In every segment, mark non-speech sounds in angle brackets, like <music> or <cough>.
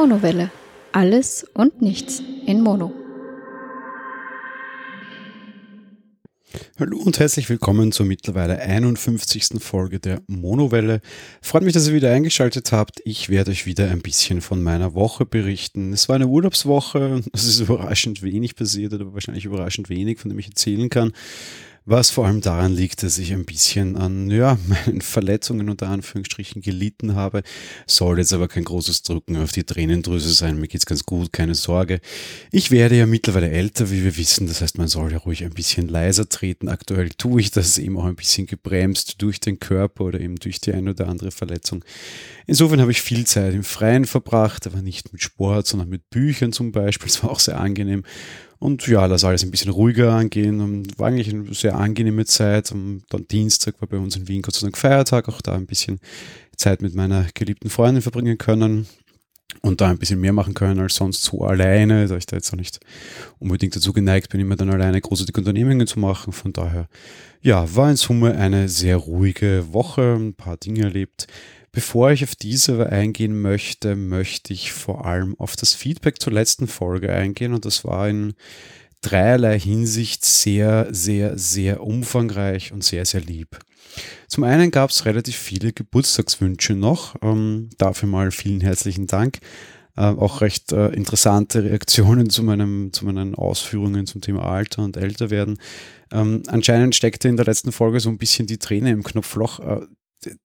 Monowelle. Alles und nichts in Mono. Hallo und herzlich willkommen zur mittlerweile 51. Folge der Monowelle. Freut mich, dass ihr wieder eingeschaltet habt. Ich werde euch wieder ein bisschen von meiner Woche berichten. Es war eine Urlaubswoche. Es ist überraschend wenig passiert oder wahrscheinlich überraschend wenig, von dem ich erzählen kann. Was vor allem daran liegt, dass ich ein bisschen an ja, <laughs> meinen Verletzungen unter Anführungsstrichen gelitten habe. Soll jetzt aber kein großes Drücken auf die Tränendrüse sein. Mir geht's ganz gut, keine Sorge. Ich werde ja mittlerweile älter, wie wir wissen. Das heißt, man soll ja ruhig ein bisschen leiser treten. Aktuell tue ich das eben auch ein bisschen gebremst durch den Körper oder eben durch die eine oder andere Verletzung. Insofern habe ich viel Zeit im Freien verbracht, aber nicht mit Sport, sondern mit Büchern zum Beispiel. Es war auch sehr angenehm. Und ja, lass alles ein bisschen ruhiger angehen. Und war eigentlich eine sehr angenehme Zeit. Und dann Dienstag war bei uns in Wien Gott sei Dank Feiertag, auch da ein bisschen Zeit mit meiner geliebten Freundin verbringen können und da ein bisschen mehr machen können als sonst so alleine, da ich da jetzt auch nicht unbedingt dazu geneigt bin, immer dann alleine großartige Unternehmungen zu machen. Von daher, ja, war in Summe eine sehr ruhige Woche, ein paar Dinge erlebt. Bevor ich auf diese eingehen möchte, möchte ich vor allem auf das Feedback zur letzten Folge eingehen und das war in dreierlei Hinsicht sehr, sehr, sehr umfangreich und sehr, sehr lieb. Zum einen gab es relativ viele Geburtstagswünsche noch. Ähm, dafür mal vielen herzlichen Dank. Äh, auch recht äh, interessante Reaktionen zu, meinem, zu meinen Ausführungen zum Thema Alter und Älterwerden. Ähm, anscheinend steckte in der letzten Folge so ein bisschen die Träne im Knopfloch. Äh,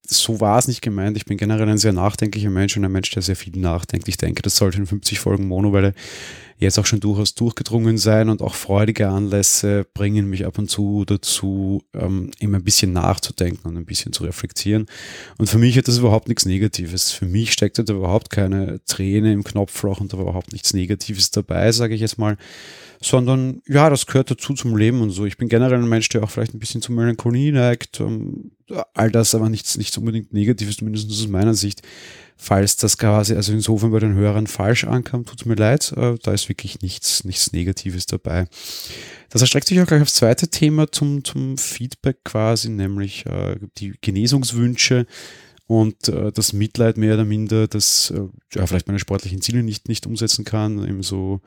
so war es nicht gemeint. Ich bin generell ein sehr nachdenklicher Mensch und ein Mensch, der sehr viel nachdenkt. Ich denke, das sollte in 50 Folgen Monowelle jetzt auch schon durchaus durchgedrungen sein und auch freudige Anlässe bringen mich ab und zu dazu, ähm, immer ein bisschen nachzudenken und ein bisschen zu reflektieren. Und für mich hat das überhaupt nichts Negatives. Für mich steckt da überhaupt keine Träne im Knopfloch und da überhaupt nichts Negatives dabei, sage ich jetzt mal sondern ja, das gehört dazu zum Leben und so. Ich bin generell ein Mensch, der auch vielleicht ein bisschen zu Melancholie neigt. Ähm, all das aber nichts, nichts unbedingt Negatives, zumindest aus meiner Sicht. Falls das quasi, also insofern bei den Hörern falsch ankam, tut mir leid. Äh, da ist wirklich nichts, nichts Negatives dabei. Das erstreckt sich auch gleich aufs zweite Thema zum, zum Feedback quasi, nämlich äh, die Genesungswünsche und äh, das Mitleid mehr oder minder, dass äh, ja, vielleicht meine sportlichen Ziele nicht, nicht umsetzen kann, eben so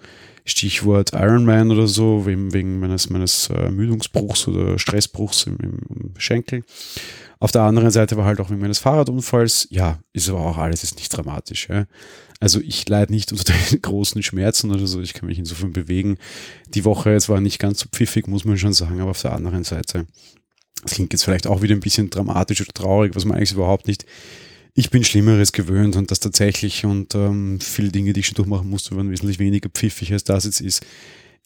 Stichwort Ironman oder so, wegen, wegen meines, meines Ermüdungsbruchs oder Stressbruchs im, im, Schenkel. Auf der anderen Seite war halt auch wegen meines Fahrradunfalls, ja, ist aber auch alles ist nicht dramatisch. Ja. Also ich leide nicht unter den <laughs> großen Schmerzen oder so, ich kann mich insofern bewegen. Die Woche jetzt war nicht ganz so pfiffig, muss man schon sagen, aber auf der anderen Seite das klingt jetzt vielleicht auch wieder ein bisschen dramatisch oder traurig, was man eigentlich überhaupt nicht. Ich bin Schlimmeres gewöhnt und das tatsächlich und ähm, viele Dinge, die ich schon durchmachen musste, waren wesentlich weniger pfiffig, als das jetzt ist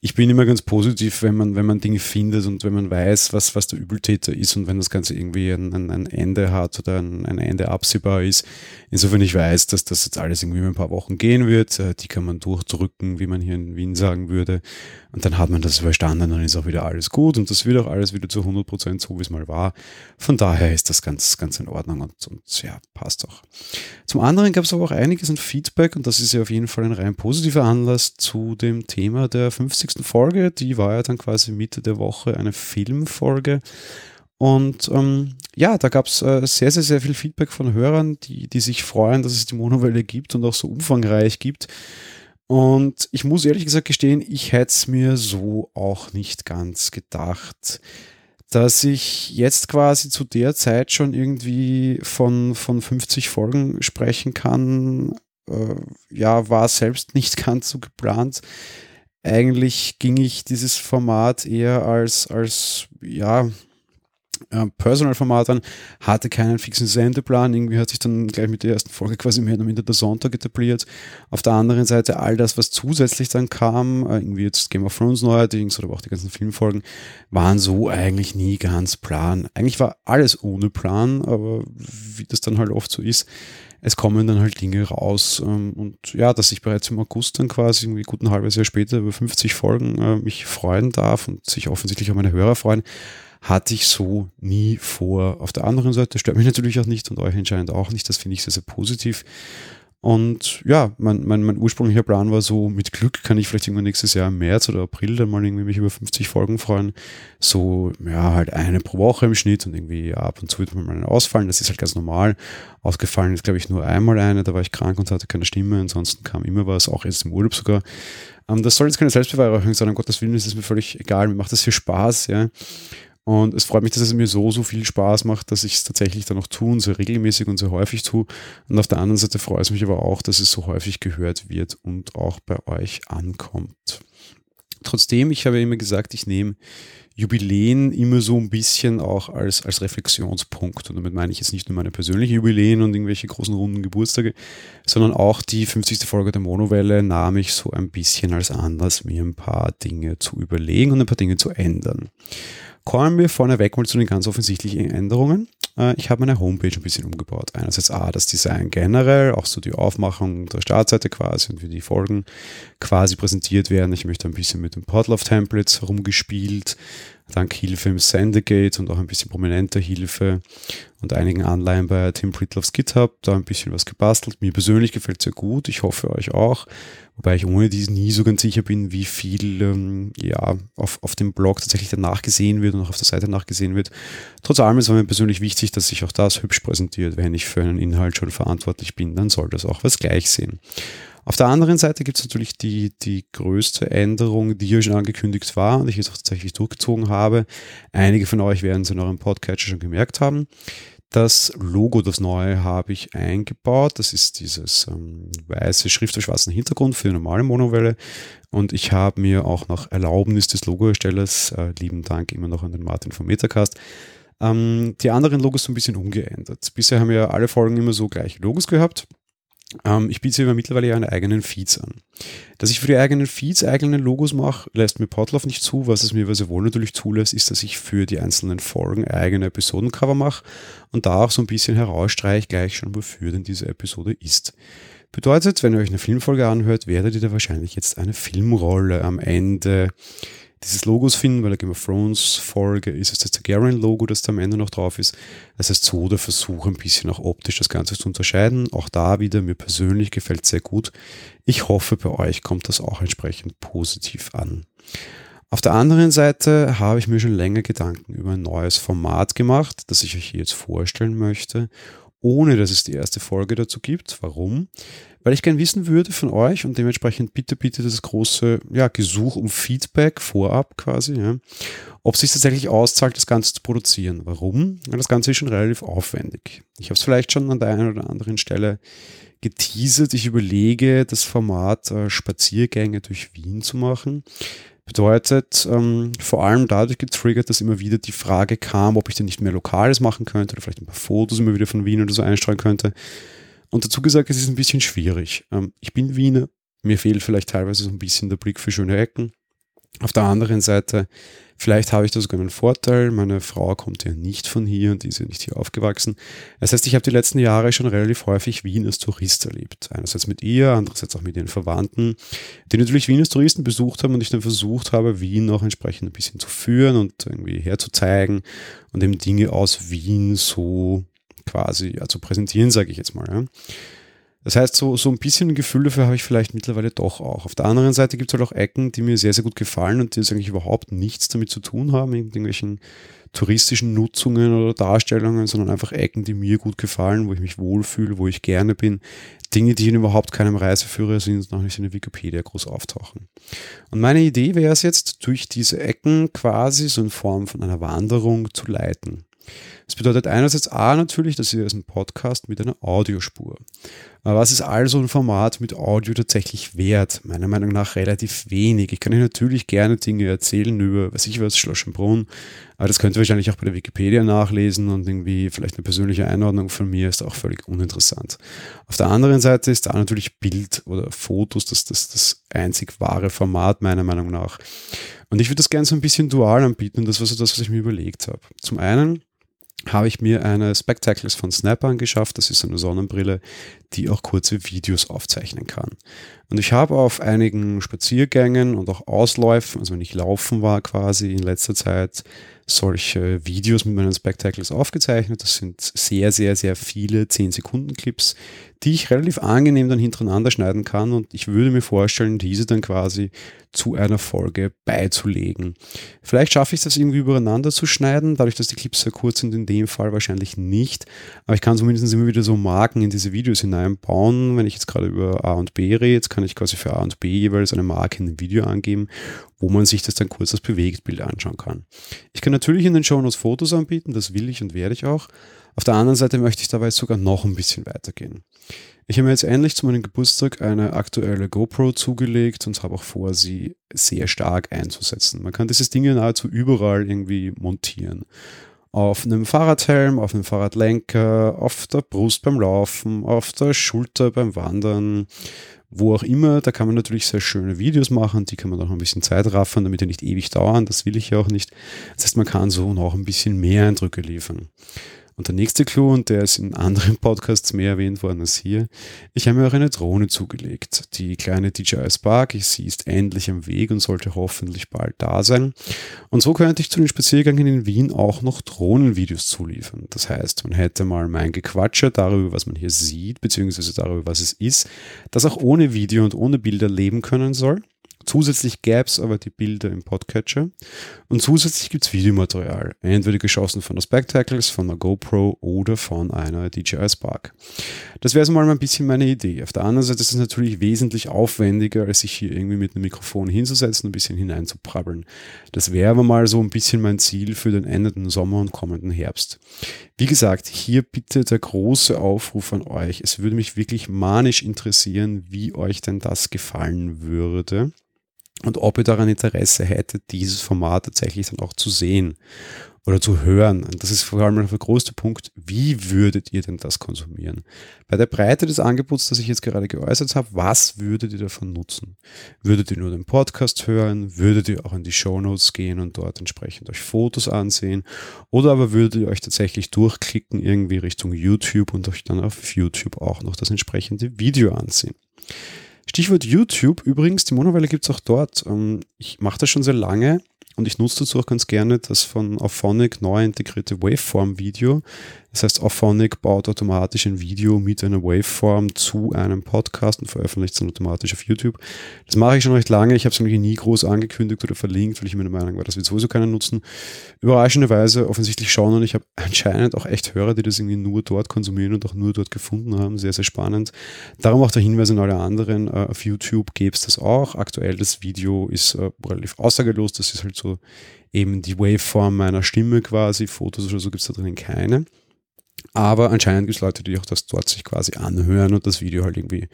ich bin immer ganz positiv, wenn man, wenn man Dinge findet und wenn man weiß, was, was der Übeltäter ist und wenn das Ganze irgendwie ein, ein, Ende hat oder ein, ein, Ende absehbar ist. Insofern ich weiß, dass das jetzt alles irgendwie ein paar Wochen gehen wird. Äh, die kann man durchdrücken, wie man hier in Wien sagen würde. Und dann hat man das überstanden, dann ist auch wieder alles gut und das wird auch alles wieder zu 100 Prozent so, wie es mal war. Von daher ist das ganz, ganz in Ordnung und, und ja, passt auch. Zum anderen gab es aber auch einiges an Feedback und das ist ja auf jeden Fall ein rein positiver Anlass zu dem Thema der 50 Folge. Die war ja dann quasi Mitte der Woche eine Filmfolge. Und ähm, ja, da gab es äh, sehr, sehr, sehr viel Feedback von Hörern, die, die sich freuen, dass es die Monowelle gibt und auch so umfangreich gibt. Und ich muss ehrlich gesagt gestehen, ich hätte es mir so auch nicht ganz gedacht, dass ich jetzt quasi zu der Zeit schon irgendwie von, von 50 Folgen sprechen kann. Äh, ja, war selbst nicht <laughs> ganz so geplant eigentlich ging ich dieses Format eher als, als ja, Personal-Format an, hatte keinen fixen Sendeplan. Irgendwie hat sich dann gleich mit der ersten Folge quasi mehr oder minder der Sonntag etabliert. Auf der anderen Seite all das, was zusätzlich dann kam, äh, irgendwie jetzt Game of Thrones neuerdings oder auch die ganzen Filmfolgen, waren so eigentlich nie ganz plan. Eigentlich war alles ohne Plan, aber wie das dann halt oft so ist, es kommen dann halt Dinge raus. Ähm, und ja, dass ich bereits im August dann quasi irgendwie gut halbes Jahr später über 50 Folgen äh, mich freuen darf und sich offensichtlich auch meine Hörer freuen, hatte ich so nie vor. Auf der anderen Seite stört mich natürlich auch nicht und euch anscheinend auch nicht. Das finde ich sehr, sehr positiv. Und ja, mein, mein, mein ursprünglicher Plan war so, mit Glück kann ich vielleicht irgendwann nächstes Jahr im März oder April dann mal irgendwie mich über 50 Folgen freuen. So, ja, halt eine pro Woche im Schnitt und irgendwie ab und zu wird man mal ausfallen. Das ist halt ganz normal. Ausgefallen ist, glaube ich, nur einmal eine, da war ich krank und hatte keine Stimme. Ansonsten kam immer was, auch jetzt im Urlaub sogar. Ähm, das soll jetzt keine Selbstbeweihräucherung sein, um Gottes Willen, ist mir völlig egal. Mir macht das viel Spaß, ja. Und es freut mich, dass es mir so, so viel Spaß macht, dass ich es tatsächlich dann auch tue und sehr regelmäßig und sehr häufig tue. Und auf der anderen Seite freut es mich aber auch, dass es so häufig gehört wird und auch bei euch ankommt. Trotzdem, ich habe immer gesagt, ich nehme Jubiläen immer so ein bisschen auch als, als Reflexionspunkt. Und damit meine ich jetzt nicht nur meine persönlichen Jubiläen und irgendwelche großen runden Geburtstage, sondern auch die 50. Folge der Monowelle nahm ich so ein bisschen als Anlass, mir ein paar Dinge zu überlegen und ein paar Dinge zu ändern. Kommen wir vorneweg mal zu den ganz offensichtlichen Änderungen. Äh, ich habe meine Homepage ein bisschen umgebaut. Einerseits A, das Design generell, auch so die Aufmachung der Startseite quasi und wie die Folgen quasi präsentiert werden. Ich möchte ein bisschen mit den Podlove-Templates herumgespielt, dank Hilfe im Sendegate und auch ein bisschen prominenter Hilfe und einigen Anleihen bei Tim Pritloffs GitHub, da ein bisschen was gebastelt. Mir persönlich gefällt es sehr gut, ich hoffe euch auch. Wobei ich ohne dies nie so ganz sicher bin, wie viel ähm, ja, auf, auf dem Blog tatsächlich danach gesehen wird und auch auf der Seite nachgesehen wird. Trotz allem ist es mir persönlich wichtig, dass sich auch das hübsch präsentiert. Wenn ich für einen Inhalt schon verantwortlich bin, dann soll das auch was gleich sehen. Auf der anderen Seite gibt es natürlich die, die größte Änderung, die hier schon angekündigt war und ich jetzt auch tatsächlich durchgezogen habe. Einige von euch werden es in eurem Podcatcher schon gemerkt haben. Das Logo, das neue, habe ich eingebaut. Das ist dieses ähm, weiße Schrift auf schwarzen Hintergrund für die normale Monowelle. Und ich habe mir auch nach Erlaubnis des Logoerstellers, äh, lieben Dank immer noch an den Martin vom Metacast, ähm, die anderen Logos so ein bisschen umgeändert. Bisher haben wir alle Folgen immer so gleiche Logos gehabt. Ähm, ich biete aber mittlerweile ja eine eigenen Feeds an. Dass ich für die eigenen Feeds eigene Logos mache, lässt mir Podlove nicht zu. Was es mir sehr wohl natürlich zulässt, ist, dass ich für die einzelnen Folgen eigene Episodencover mache und da auch so ein bisschen herausstreiche gleich schon, wofür denn diese Episode ist. Bedeutet, wenn ihr euch eine Filmfolge anhört, werdet ihr da wahrscheinlich jetzt eine Filmrolle am Ende dieses Logos finden, weil der Game of Thrones Folge ist es das Targaryen-Logo, das da am Ende noch drauf ist. Das heißt, so der Versuch, ein bisschen auch optisch das Ganze zu unterscheiden. Auch da wieder, mir persönlich gefällt sehr gut. Ich hoffe, bei euch kommt das auch entsprechend positiv an. Auf der anderen Seite habe ich mir schon länger Gedanken über ein neues Format gemacht, das ich euch hier jetzt vorstellen möchte, ohne dass es die erste Folge dazu gibt. Warum? weil ich gern wissen würde von euch und dementsprechend bitte, bitte das große ja, Gesuch um Feedback vorab quasi, ja, ob es sich tatsächlich auszahlt, das Ganze zu produzieren. Warum? Weil das Ganze ist schon relativ aufwendig. Ich habe es vielleicht schon an der einen oder anderen Stelle geteasert. Ich überlege, das Format äh, Spaziergänge durch Wien zu machen. Bedeutet, ähm, vor allem dadurch getriggert, dass immer wieder die Frage kam, ob ich denn nicht mehr Lokales machen könnte oder vielleicht ein paar Fotos immer wieder von Wien oder so einstreuen könnte. Und dazu gesagt, es ist ein bisschen schwierig. Ähm, ich bin Wiener, mir fehlt vielleicht teilweise so ein bisschen der Blick für schöne Ecken. Auf der anderen Seite, vielleicht habe ich da sogar einen Vorteil. Meine Frau kommt ja nicht von hier und die ist ja nicht hier aufgewachsen. Das heißt, ich habe die letzten Jahre schon relativ häufig Wien als Tourist erlebt. Einerseits mit ihr, andererseits auch mit ihren Verwandten, die natürlich Wien als Touristen besucht haben und ich dann versucht habe, Wien auch entsprechend ein bisschen zu führen und irgendwie herzuzeigen und eben Dinge aus Wien so quasi also präsentieren, sage ich jetzt mal. Ja. Das heißt, so, so ein bisschen ein Gefühl dafür habe ich vielleicht mittlerweile doch auch. Auf der anderen Seite gibt es halt auch Ecken, die mir sehr, sehr gut gefallen und die jetzt eigentlich überhaupt nichts damit zu tun haben, mit irgendwelchen touristischen Nutzungen oder Darstellungen, sondern einfach Ecken, die mir gut gefallen, wo ich mich wohlfühle, wo ich gerne bin. Dinge, die in überhaupt keinem Reiseführer sind noch nicht in der Wikipedia groß auftauchen. Und meine Idee wäre es jetzt, durch diese Ecken quasi so in Form von einer Wanderung zu leiten. Das bedeutet einerseits A natürlich, dass ihr ein Podcast mit einer Audiospur. Was ist also ein Format mit Audio tatsächlich wert? Meiner Meinung nach relativ wenig. Ich kann euch natürlich gerne Dinge erzählen über, was ich weiß, Schloschenbrunn, aber das könnt ihr wahrscheinlich auch bei der Wikipedia nachlesen und irgendwie vielleicht eine persönliche Einordnung von mir ist auch völlig uninteressant. Auf der anderen Seite ist da natürlich Bild oder Fotos das, das, das einzig wahre Format meiner Meinung nach. Und ich würde das gerne so ein bisschen dual anbieten das war so das, was ich mir überlegt habe. Zum einen habe ich mir eine Spectacles von Snap angeschafft. Das ist eine Sonnenbrille, die auch kurze Videos aufzeichnen kann. Und ich habe auf einigen Spaziergängen und auch Ausläufen, also wenn ich laufen war quasi in letzter Zeit, solche Videos mit meinen Spectacles aufgezeichnet. Das sind sehr, sehr, sehr viele 10-Sekunden-Clips, die ich relativ angenehm dann hintereinander schneiden kann und ich würde mir vorstellen, diese dann quasi zu einer Folge beizulegen. Vielleicht schaffe ich das irgendwie übereinander zu schneiden, dadurch, dass die Clips sehr kurz sind, in dem Fall wahrscheinlich nicht. Aber ich kann zumindest immer wieder so Marken in diese Videos hineinbauen. Wenn ich jetzt gerade über A und B rede, jetzt kann ich quasi für A und B jeweils eine Marke in dem Video angeben, wo man sich das dann kurz als Bewegtbild anschauen kann. Ich kann natürlich in den Shownotes Fotos anbieten, das will ich und werde ich auch. Auf der anderen Seite möchte ich dabei sogar noch ein bisschen weitergehen. Ich habe mir jetzt endlich zu meinem Geburtstag eine aktuelle GoPro zugelegt und habe auch vor, sie sehr stark einzusetzen. Man kann dieses Ding ja nahezu überall irgendwie montieren. Auf einem Fahrradhelm, auf einem Fahrradlenker, auf der Brust beim Laufen, auf der Schulter beim Wandern, wo auch immer. Da kann man natürlich sehr schöne Videos machen, die kann man auch ein bisschen Zeit raffen, damit die nicht ewig dauern. Das will ich ja auch nicht. Das heißt, man kann so noch ein bisschen mehr Eindrücke liefern. Und der nächste Clou, und der ist in anderen Podcasts mehr erwähnt worden als hier, ich habe mir auch eine Drohne zugelegt. Die kleine DJI Spark, sie ist endlich am Weg und sollte hoffentlich bald da sein. Und so könnte ich zu den Spaziergängen in Wien auch noch Drohnenvideos zuliefern. Das heißt, man hätte mal mein Gequatsche darüber, was man hier sieht, beziehungsweise darüber, was es ist, das auch ohne Video und ohne Bilder leben können soll. Zusätzlich gäbe es aber die Bilder im Podcatcher und zusätzlich gibt es Videomaterial, entweder geschossen von der Spectacles, von der GoPro oder von einer DJI Spark. Das wäre so mal ein bisschen meine Idee. Auf der anderen Seite ist es natürlich wesentlich aufwendiger, als sich hier irgendwie mit einem Mikrofon hinzusetzen und ein bisschen hineinzuprabbeln. Das wäre aber mal so ein bisschen mein Ziel für den endenden Sommer und kommenden Herbst. Wie gesagt, hier bitte der große Aufruf an euch. Es würde mich wirklich manisch interessieren, wie euch denn das gefallen würde und ob ihr daran Interesse hättet, dieses Format tatsächlich dann auch zu sehen oder zu hören. Und das ist vor allem der größte Punkt, wie würdet ihr denn das konsumieren? Bei der Breite des Angebots, das ich jetzt gerade geäußert habe, was würdet ihr davon nutzen? Würdet ihr nur den Podcast hören? Würdet ihr auch in die Show Notes gehen und dort entsprechend euch Fotos ansehen? Oder aber würdet ihr euch tatsächlich durchklicken irgendwie Richtung YouTube und euch dann auf YouTube auch noch das entsprechende Video ansehen? Stichwort YouTube übrigens, die Monowelle gibt es auch dort. Ähm, ich mache das schon sehr lange und ich nutze dazu auch ganz gerne das von Auphonic neu integrierte Waveform-Video. Das heißt, Auphonic baut automatisch ein Video mit einer Waveform zu einem Podcast und veröffentlicht es dann automatisch auf YouTube. Das mache ich schon recht lange. Ich habe es nie groß angekündigt oder verlinkt, weil ich der Meinung war, das wird sowieso keiner nutzen. Überraschenderweise offensichtlich schon und ich habe <laughs> anscheinend auch echt Hörer, die das irgendwie nur dort konsumieren und auch nur dort gefunden haben. Sehr, sehr spannend. Darum auch der Hinweis an alle anderen. Äh, auf YouTube gäbe es das auch. Aktuell das Video ist äh, relativ aussagelos. Das ist halt so eben die Waveform meiner Stimme quasi. Fotos oder so gibt es da drinnen keine. Aber anscheinend gibt es Leute, die auch das dort sich quasi anhören und das Video halt irgendwie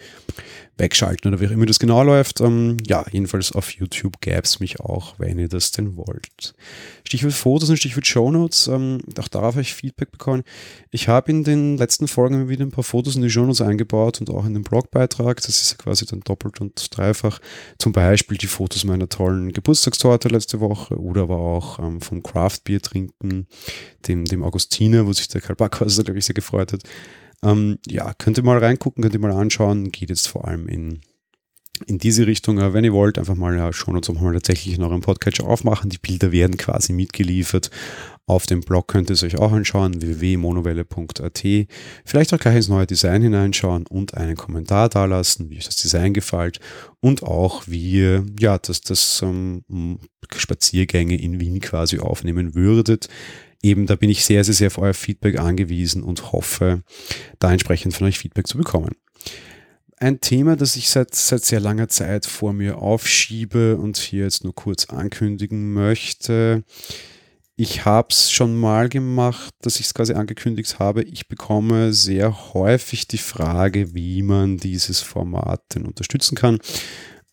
wegschalten oder wie auch immer das genau läuft. Ähm, ja, jedenfalls auf YouTube gäbe es mich auch, wenn ihr das denn wollt. Stichwort Fotos und Stichwort Shownotes, ähm, auch darauf habe ich Feedback bekommen. Ich habe in den letzten Folgen wieder ein paar Fotos in die Shownotes eingebaut und auch in den Blogbeitrag. Das ist quasi dann doppelt und dreifach. Zum Beispiel die Fotos meiner tollen Geburtstagstorte letzte Woche oder aber auch ähm, vom Craftbier trinken, dem, dem Augustiner, wo sich der Karl Backhaus, glaube ich, sehr gefreut hat. Ähm, ja, könnt ihr mal reingucken, könnt ihr mal anschauen. Geht jetzt vor allem in, in diese Richtung. Aber wenn ihr wollt, einfach mal ja, schauen uns auch mal tatsächlich in eurem Podcatcher aufmachen. Die Bilder werden quasi mitgeliefert. Auf dem Blog könnt ihr es euch auch anschauen, www.monowelle.at. Vielleicht auch gleich ins neue Design hineinschauen und einen Kommentar dalassen, wie euch das Design gefällt und auch wie ihr ja, das, das ähm, Spaziergänge in Wien quasi aufnehmen würdet eben, da bin ich sehr, sehr, sehr auf euer Feedback angewiesen und hoffe, da entsprechend von euch Feedback zu bekommen. Ein Thema, das ich seit, seit sehr langer Zeit vor mir aufschiebe und hier jetzt nur kurz ankündigen möchte. Ich habe es schon mal gemacht, dass ich es quasi angekündigt habe. Ich bekomme sehr häufig die Frage, wie man dieses Format denn unterstützen kann.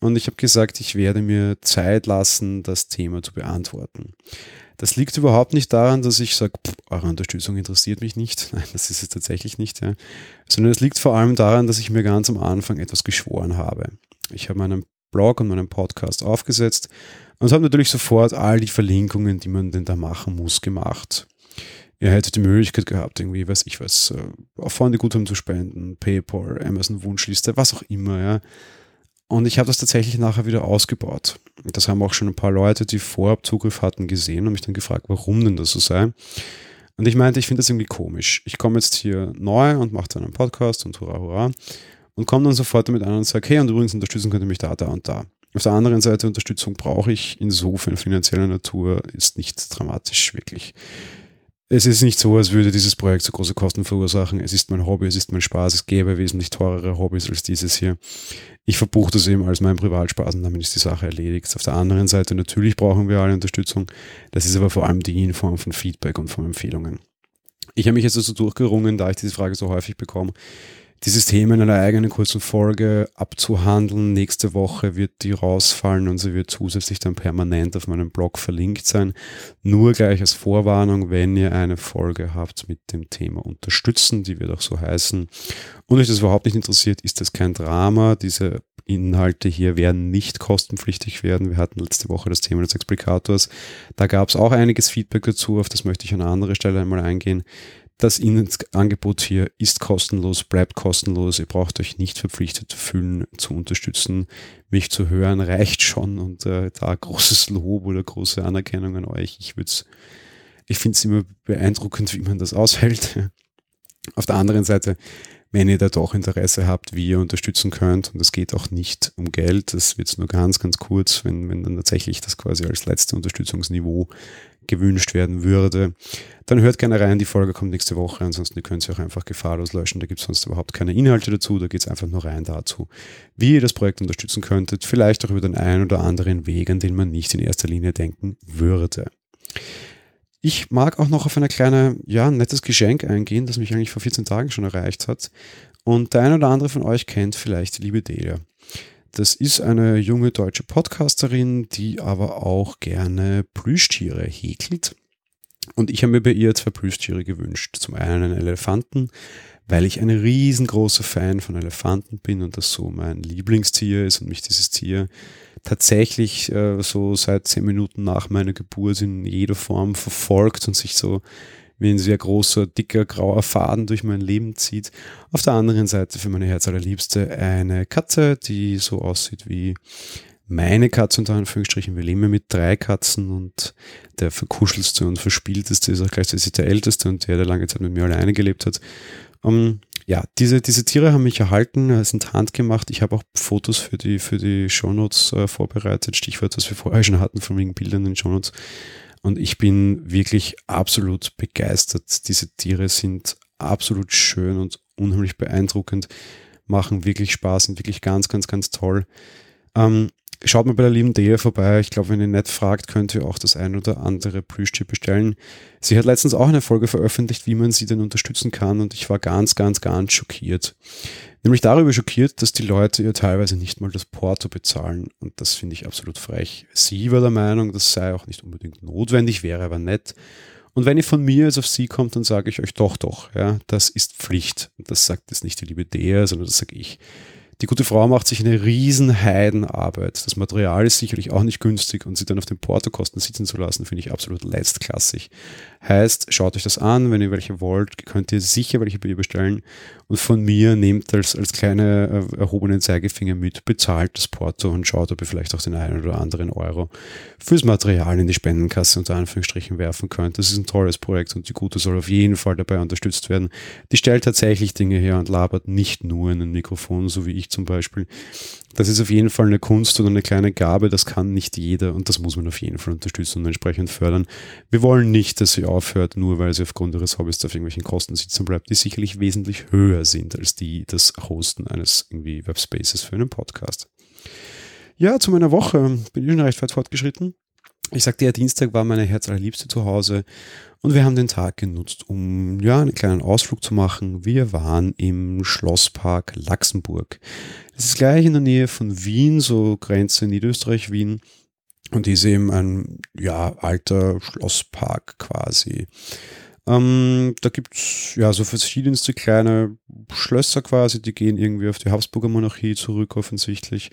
Und ich habe gesagt, ich werde mir Zeit lassen, das Thema zu beantworten. Das liegt überhaupt nicht daran, dass ich sage, eure Unterstützung interessiert mich nicht. <laughs> Nein, das ist es tatsächlich nicht. Ja. Sondern es liegt vor allem daran, dass ich mir ganz am Anfang etwas geschworen habe. Ich habe meinen Blog und meinen Podcast aufgesetzt und habe natürlich sofort all die Verlinkungen, die man denn da machen muss, gemacht. Ihr hättet die Möglichkeit gehabt, irgendwie, weiß ich was, äh, auf Freunde Guthaben zu spenden, PayPal, Amazon Wunschliste, was auch immer, ja. Und ich habe das tatsächlich nachher wieder ausgebaut. Das haben auch schon ein paar Leute, die vorab Zugriff hatten, gesehen und mich dann gefragt, warum denn das so sei. Und ich meinte, ich finde das irgendwie komisch. Ich komme jetzt hier neu und mache dann einen Podcast und hurra, hurra. Und komme dann sofort damit an und sage, hey, und übrigens unterstützen könnt ihr mich da, da und da. Auf der anderen Seite, Unterstützung brauche ich insofern finanzieller Natur, ist nicht dramatisch wirklich. Es ist nicht so, als würde dieses Projekt so große Kosten verursachen. Es ist mein Hobby, es ist mein Spaß. Es gäbe wesentlich teurere Hobbys als dieses hier. Ich verbuche das eben als mein Privatspaß und damit ist die Sache erledigt. Auf der anderen Seite, natürlich brauchen wir alle Unterstützung. Das ist aber vor allem die in Form von Feedback und von Empfehlungen. Ich habe mich jetzt also durchgerungen, da ich diese Frage so häufig bekomme, dieses Thema in einer eigenen kurzen Folge abzuhandeln. Nächste Woche wird die rausfallen und sie wird zusätzlich dann permanent auf meinem Blog verlinkt sein. Nur gleich als Vorwarnung, wenn ihr eine Folge habt mit dem Thema Unterstützen, die wird auch so heißen, und euch das überhaupt nicht interessiert, ist das kein Drama. Diese Inhalte hier werden nicht kostenpflichtig werden. Wir hatten letzte Woche das Thema des Explikators. Da gab es auch einiges Feedback dazu, auf das möchte ich an einer anderen Stelle einmal eingehen. Das Angebot hier ist kostenlos, bleibt kostenlos. Ihr braucht euch nicht verpflichtet fühlen, zu unterstützen. Mich zu hören reicht schon und äh, da großes <laughs> Lob oder große Anerkennung an euch. Ich würde ich finde es immer beeindruckend, wie man das aushält. <laughs> Auf der anderen Seite, wenn ihr da doch Interesse habt, wie ihr unterstützen könnt, und es geht auch nicht um Geld, das wird nur ganz, ganz kurz, wenn, wenn dann tatsächlich das quasi als letzte Unterstützungsniveau gewünscht werden würde, dann hört gerne rein. Die Folge kommt nächste Woche. Ansonsten könnt ihr auch einfach gefahrlos löschen. Da gibt es sonst überhaupt keine Inhalte dazu. Da geht es einfach nur rein dazu, wie ihr das Projekt unterstützen könntet. Vielleicht auch über den einen oder anderen Weg, an den man nicht in erster Linie denken würde. Ich mag auch noch auf eine kleine, ja, nettes Geschenk eingehen, das mich eigentlich vor 14 Tagen schon erreicht hat. Und der eine oder andere von euch kennt vielleicht die liebe Delia. Das ist eine junge deutsche Podcasterin, die aber auch gerne Plüschtiere häkelt. Und ich habe mir bei ihr zwei Plüschtiere gewünscht. Zum einen einen Elefanten, weil ich ein riesengroßer Fan von Elefanten bin und das so mein Lieblingstier ist und mich dieses Tier tatsächlich äh, so seit zehn Minuten nach meiner Geburt in jeder Form verfolgt und sich so wie ein sehr großer, dicker, grauer Faden durch mein Leben zieht. Auf der anderen Seite für meine Herz allerliebste eine Katze, die so aussieht wie meine Katze unter Anführungsstrichen. Wir leben ja mit drei Katzen und der verkuschelste und verspielteste ist auch gleichzeitig der älteste und der, der lange Zeit mit mir alleine gelebt hat. Um, ähm, ja, diese, diese Tiere haben mich erhalten, sind handgemacht. Ich habe auch Fotos für die, für die Shownotes äh, vorbereitet. Stichwort, was wir vorher schon hatten, von wegen Bildern in den Shownotes. Und ich bin wirklich absolut begeistert. Diese Tiere sind absolut schön und unheimlich beeindruckend, machen wirklich Spaß, sind wirklich ganz, ganz, ganz toll. Ähm, schaut mal bei der lieben Dea vorbei. Ich glaube, wenn ihr nicht fragt, könnt ihr auch das ein oder andere Plüschtier bestellen. Sie hat letztens auch eine Folge veröffentlicht, wie man sie denn unterstützen kann und ich war ganz, ganz, ganz schockiert. Nämlich darüber schockiert, dass die Leute ihr teilweise nicht mal das Porto bezahlen und das finde ich absolut frech. Sie war der Meinung, das sei auch nicht unbedingt notwendig, wäre aber nett. Und wenn ihr von mir jetzt auf sie kommt, dann sage ich euch doch, doch, ja, das ist Pflicht. Und das sagt jetzt nicht die liebe Dea, sondern das sage ich. Die gute Frau macht sich eine riesen Heidenarbeit. Das Material ist sicherlich auch nicht günstig und sie dann auf den Portokosten sitzen zu lassen, finde ich absolut letztklassig. Heißt, schaut euch das an, wenn ihr welche wollt, könnt ihr sicher welche bei ihr bestellen und von mir nehmt als, als kleine äh, erhobenen Zeigefinger mit, bezahlt das Porto und schaut, ob ihr vielleicht auch den einen oder anderen Euro fürs Material in die Spendenkasse unter Anführungsstrichen werfen könnt. Das ist ein tolles Projekt und die Gute soll auf jeden Fall dabei unterstützt werden. Die stellt tatsächlich Dinge her und labert nicht nur in ein Mikrofon, so wie ich zum Beispiel. Das ist auf jeden Fall eine Kunst oder eine kleine Gabe, das kann nicht jeder und das muss man auf jeden Fall unterstützen und entsprechend fördern. Wir wollen nicht, dass sie aufhört, nur weil sie aufgrund ihres Hobbys auf irgendwelchen Kosten sitzen bleibt, die sicherlich wesentlich höher sind als die das Hosten eines irgendwie Webspaces für einen Podcast. Ja, zu meiner Woche bin ich schon recht weit fortgeschritten. Ich sagte ja, Dienstag war meine Herz allerliebste zu Hause und wir haben den Tag genutzt, um ja einen kleinen Ausflug zu machen. Wir waren im Schlosspark Laxenburg. Das ist gleich in der Nähe von Wien, so Grenze Niederösterreich-Wien. Und ist eben ein ja, alter Schlosspark quasi. Ähm, da gibt es ja so verschiedenste kleine Schlösser quasi, die gehen irgendwie auf die Habsburger Monarchie zurück, offensichtlich.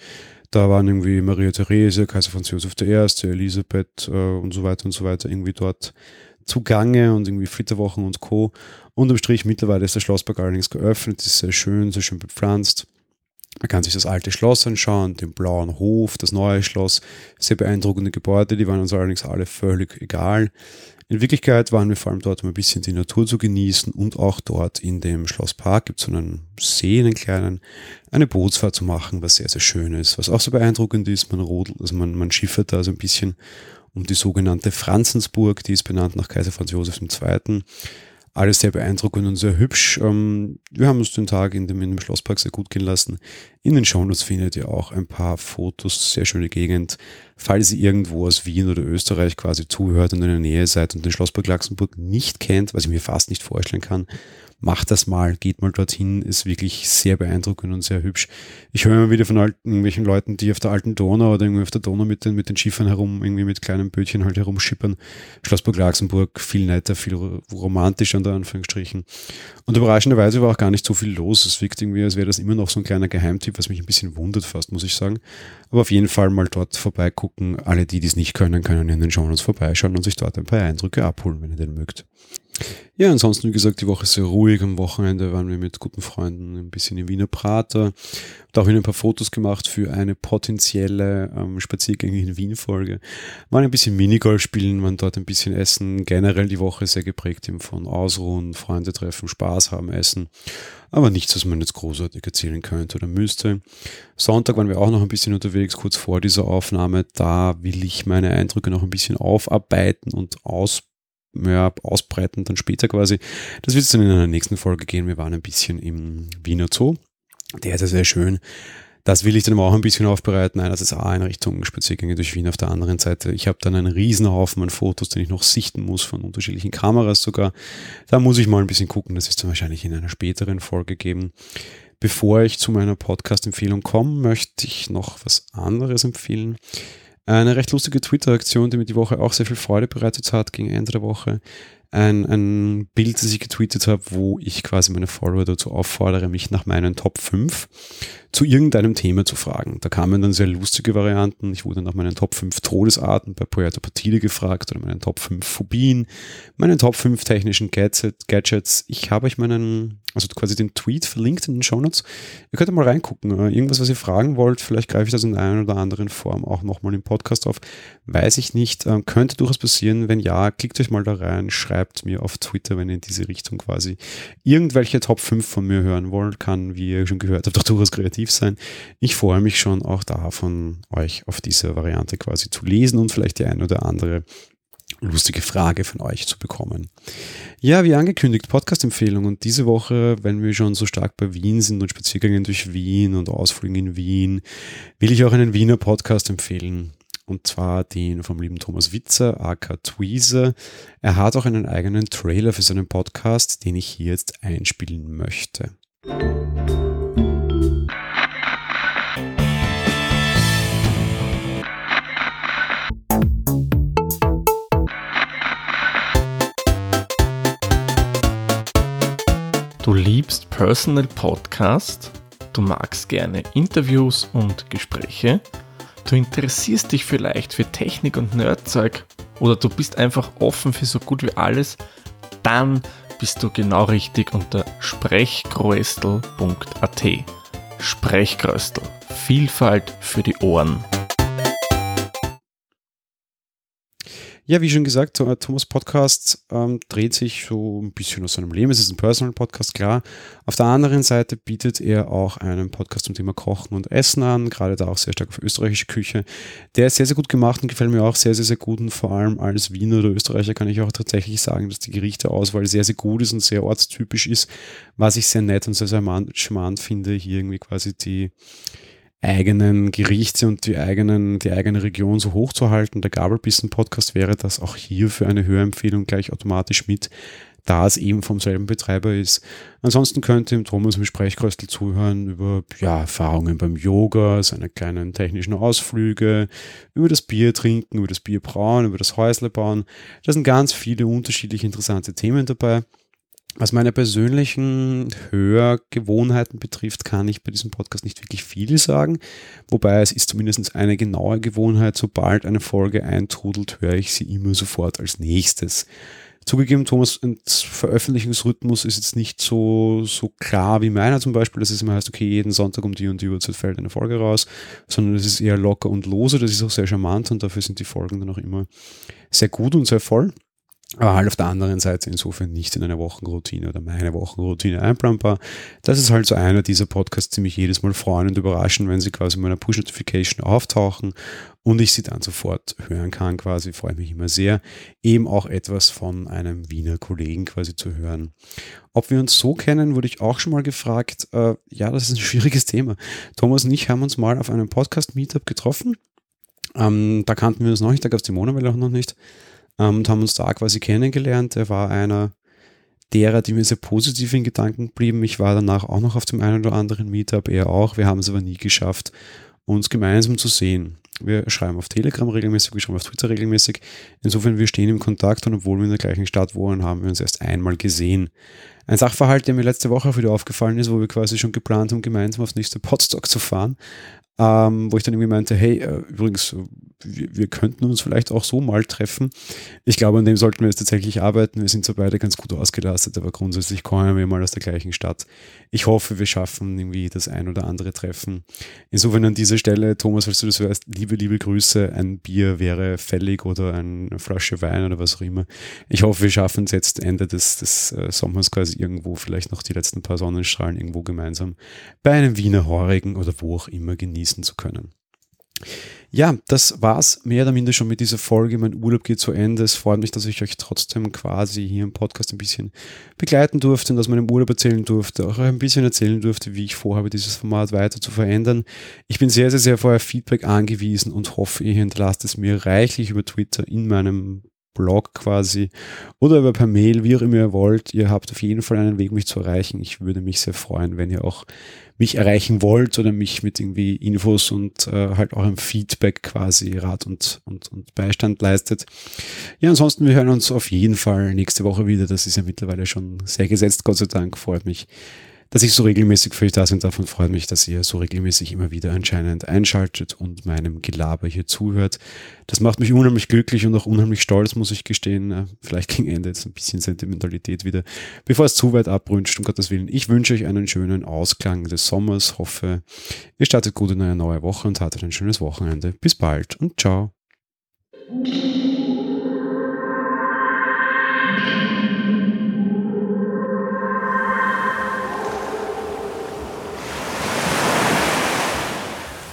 Da waren irgendwie Maria Therese, Kaiser Franz Josef I., Elisabeth äh, und so weiter und so weiter irgendwie dort zugange und irgendwie Flitterwochen und Co. Unterm Strich mittlerweile ist der Schlosspark allerdings geöffnet, ist sehr schön, sehr schön bepflanzt. Man kann sich das alte Schloss anschauen, den blauen Hof, das neue Schloss, sehr beeindruckende Gebäude, die waren uns allerdings alle völlig egal. In Wirklichkeit waren wir vor allem dort, um ein bisschen die Natur zu genießen und auch dort in dem Schlosspark gibt es so einen See, einen kleinen, eine Bootsfahrt zu machen, was sehr, sehr schön ist. Was auch so beeindruckend ist, man rodelt, also man, man schiffert da so ein bisschen um die sogenannte Franzensburg, die ist benannt nach Kaiser Franz Josef II. Alles sehr beeindruckend und sehr hübsch. Ähm, wir haben uns den Tag in dem, in dem Schlosspark sehr gut gehen lassen. In den Shownotes findet ihr auch ein paar Fotos, sehr schöne Gegend. Falls ihr irgendwo aus Wien oder Österreich quasi zuhört und in der Nähe seid und den Schlosspark Laxenburg nicht kennt, was ich mir fast nicht vorstellen kann, macht das mal, geht mal dorthin, ist wirklich sehr beeindruckend und sehr hübsch. Ich höre immer wieder von alten, irgendwelchen Leuten, die auf der alten Donau oder irgendwie auf der Donau mit den, mit den Schiffern herum, irgendwie mit kleinen Bötchen halt herumschippern. Schlossburg Laxenburg, viel netter, viel romantischer unter Anführungsstrichen. Und überraschenderweise war auch gar nicht so viel los. Es wirkt irgendwie, als wäre das immer noch so ein kleiner Geheimtipp, was mich ein bisschen wundert fast, muss ich sagen. Aber auf jeden Fall mal dort vorbeigucken. Alle, die dies nicht können, können in den Shownotes vorbeischauen und sich dort ein paar Eindrücke abholen, wenn ihr den mögt. Ja, ansonsten, wie gesagt, die Woche ist sehr ruhig. Am Wochenende waren wir mit guten Freunden ein bisschen in Wiener Prater. Da auch ein paar Fotos gemacht für eine potenzielle ähm, Spaziergänge in Wien-Folge. Waren ein bisschen Minigolf spielen, waren dort ein bisschen essen. Generell die Woche sehr geprägt eben von Ausruhen, Freunde treffen, Spaß haben, essen. Aber nichts, was man jetzt großartig erzählen könnte oder müsste. Sonntag waren wir auch noch ein bisschen unterwegs, kurz vor dieser Aufnahme. Da will ich meine Eindrücke noch ein bisschen aufarbeiten und ausprobieren ja, ausbreiten, dann später quasi. Das wird es dann in einer nächsten Folge gehen. Wir waren ein bisschen im Wiener Zoo. Der ist ja sehr schön. Das will ich dann auch ein bisschen aufbereiten. Einerseits A in Richtung Spaziergänge durch Wien, auf der anderen Seite. Ich habe dann einen Riesenhaufen an Fotos, den ich noch sichten muss von unterschiedlichen Kameras sogar. Da muss ich mal ein bisschen gucken. Das ist dann wahrscheinlich in einer späteren Folge geben. Bevor ich zu meiner Podcast-Empfehlung komme, möchte ich noch was anderes empfehlen. Eine recht lustige Twitter-Aktion, die mir die Woche auch sehr viel Freude bereitet hat, gegen Ende der Woche. Ein, ein Bild, das ich getweetet habe, wo ich quasi meine Follower dazu auffordere, mich nach meinen Top 5 zu irgendeinem Thema zu fragen. Da kamen dann sehr lustige Varianten. Ich wurde nach meinen Top 5 Todesarten bei Puerto Partide gefragt oder meinen Top 5 Phobien, meinen Top 5 technischen Gadget, Gadgets. Ich habe euch meinen, also quasi den Tweet verlinkt in den Shownotes. Ihr könnt mal reingucken. Äh, irgendwas, was ihr fragen wollt, vielleicht greife ich das in einer oder anderen Form auch nochmal im Podcast auf. Weiß ich nicht. Ähm, könnte durchaus passieren. Wenn ja, klickt euch mal da rein, schreibt mir auf Twitter, wenn ihr in diese Richtung quasi irgendwelche Top 5 von mir hören wollt. Kann, wie ihr schon gehört habt, auch durchaus kreativ kreativ sein. Ich freue mich schon auch davon, euch auf diese Variante quasi zu lesen und vielleicht die ein oder andere lustige Frage von euch zu bekommen. Ja, wie angekündigt, Podcast-Empfehlung. Und diese Woche, wenn wir schon so stark bei Wien sind und Spaziergängen durch Wien und Ausflügen in Wien, will ich auch einen Wiener Podcast empfehlen. Und zwar den vom lieben Thomas Witzer, aka Tweezer. Er hat auch einen eigenen Trailer für seinen Podcast, den ich hier jetzt einspielen möchte. Du liebst Personal Podcast, du magst gerne Interviews und Gespräche, du interessierst dich vielleicht für Technik und Nerdzeug oder du bist einfach offen für so gut wie alles, dann bist du genau richtig unter sprechgröstel.at. Sprechgröstel. Vielfalt für die Ohren. Ja, wie schon gesagt, Thomas Podcast ähm, dreht sich so ein bisschen aus seinem Leben. Es ist ein Personal Podcast, klar. Auf der anderen Seite bietet er auch einen Podcast zum Thema Kochen und Essen an, gerade da auch sehr stark auf österreichische Küche. Der ist sehr, sehr gut gemacht und gefällt mir auch sehr, sehr, sehr gut. Und vor allem als Wiener oder Österreicher kann ich auch tatsächlich sagen, dass die Gerichteauswahl sehr, sehr gut ist und sehr ortstypisch ist, was ich sehr nett und sehr, sehr charmant finde, hier irgendwie quasi die eigenen Gerichte und die, eigenen, die eigene Region so hochzuhalten. Der Gabelbissen-Podcast wäre das auch hier für eine Hörempfehlung gleich automatisch mit, da es eben vom selben Betreiber ist. Ansonsten könnt ihr im Thomas im Sprechkröstel zuhören über ja, Erfahrungen beim Yoga, seine kleinen technischen Ausflüge, über das Bier trinken, über das Bier brauen, über das Häusle bauen. Da sind ganz viele unterschiedliche interessante Themen dabei. Was meine persönlichen Hörgewohnheiten betrifft, kann ich bei diesem Podcast nicht wirklich viel sagen. Wobei es ist zumindest eine genaue Gewohnheit, sobald eine Folge eintrudelt, höre ich sie immer sofort als nächstes. Zugegeben, Thomas' Veröffentlichungsrhythmus ist jetzt nicht so, so klar wie meiner zum Beispiel, dass es immer heißt, okay, jeden Sonntag um die und die Uhrzeit fällt eine Folge raus, sondern es ist eher locker und lose, das ist auch sehr charmant und dafür sind die Folgen dann auch immer sehr gut und sehr voll. Aber halt auf der anderen Seite insofern nicht in eine Wochenroutine oder meine Wochenroutine einplanbar. Das ist halt so einer dieser Podcasts, die mich jedes Mal freuen und überraschen, wenn sie quasi in meiner Push-Notification auftauchen und ich sie dann sofort hören kann, quasi freue ich mich immer sehr, eben auch etwas von einem Wiener Kollegen quasi zu hören. Ob wir uns so kennen, wurde ich auch schon mal gefragt. Äh, ja, das ist ein <laughs> schwieriges Thema. Thomas und ich haben uns mal auf einem Podcast-Meetup getroffen. Ähm, da kannten wir uns noch nicht, da gab es die Monowelle auch noch nicht ähm, und haben uns da quasi kennengelernt. Er war einer derer, die mir sehr positiv in Gedanken blieben. Ich war danach auch noch auf dem einen oder anderen Meetup, er auch. Wir haben es aber nie geschafft, uns gemeinsam zu sehen. Wir schreiben auf Telegram regelmäßig, wir schreiben auf Twitter regelmäßig. Insofern, wir stehen im Kontakt und obwohl wir in der gleichen Stadt wohnen, haben wir uns erst einmal gesehen. Ein Sachverhalt, der mir letzte Woche auch wieder aufgefallen ist, wo wir quasi schon geplant haben, gemeinsam aufs nächste Podstock zu fahren, ähm, wo ich dann irgendwie meinte, hey, äh, übrigens, wir, wir, könnten uns vielleicht auch so mal treffen. Ich glaube, an dem sollten wir jetzt tatsächlich arbeiten. Wir sind zwar beide ganz gut ausgelastet, aber grundsätzlich kommen wir mal aus der gleichen Stadt. Ich hoffe, wir schaffen irgendwie das ein oder andere Treffen. Insofern an dieser Stelle, Thomas, falls du das hörst, liebe, liebe Grüße. Ein Bier wäre fällig oder eine Flasche Wein oder was auch immer. Ich hoffe, wir schaffen es jetzt Ende des, des äh, Sommers quasi irgendwo, vielleicht noch die letzten paar Sonnenstrahlen irgendwo gemeinsam bei einem Wiener Horigen oder wo auch immer genießen zu können. Ja, das war's mehr oder minder schon mit dieser Folge. Mein Urlaub geht zu Ende. Es freut mich, dass ich euch trotzdem quasi hier im Podcast ein bisschen begleiten durfte und aus meinem Urlaub erzählen durfte, auch ein bisschen erzählen durfte, wie ich vorhabe, dieses Format weiter zu verändern. Ich bin sehr, sehr, sehr euer Feedback angewiesen und hoffe, ihr hinterlasst es mir reichlich über Twitter in meinem Blog quasi oder über per Mail, wie auch immer ihr wollt. Ihr habt auf jeden Fall einen Weg, mich zu erreichen. Ich würde mich sehr freuen, wenn ihr auch mich erreichen wollt oder mich mit irgendwie Infos und äh, halt auch einem Feedback quasi Rat und, und, und Beistand leistet. Ja, ansonsten, wir hören uns auf jeden Fall nächste Woche wieder. Das ist ja mittlerweile schon sehr gesetzt, Gott sei Dank. Freut mich, dass ich so regelmäßig für euch da sind. Davon freut mich, dass ihr so regelmäßig immer wieder anscheinend einschaltet und meinem Gelaber hier zuhört. Das macht mich unheimlich glücklich und auch unheimlich stolz, muss ich gestehen. Äh, vielleicht gegen Ende jetzt ein bisschen Sentimentalität wieder, bevor es zu weit abbrünscht, um Gottes Willen. Ich wünsche euch einen schönen Ausklang des Sommers, hoffe, ihr startet gut in eine neue Woche und hattet ein schönes Wochenende. Bis bald und ciao.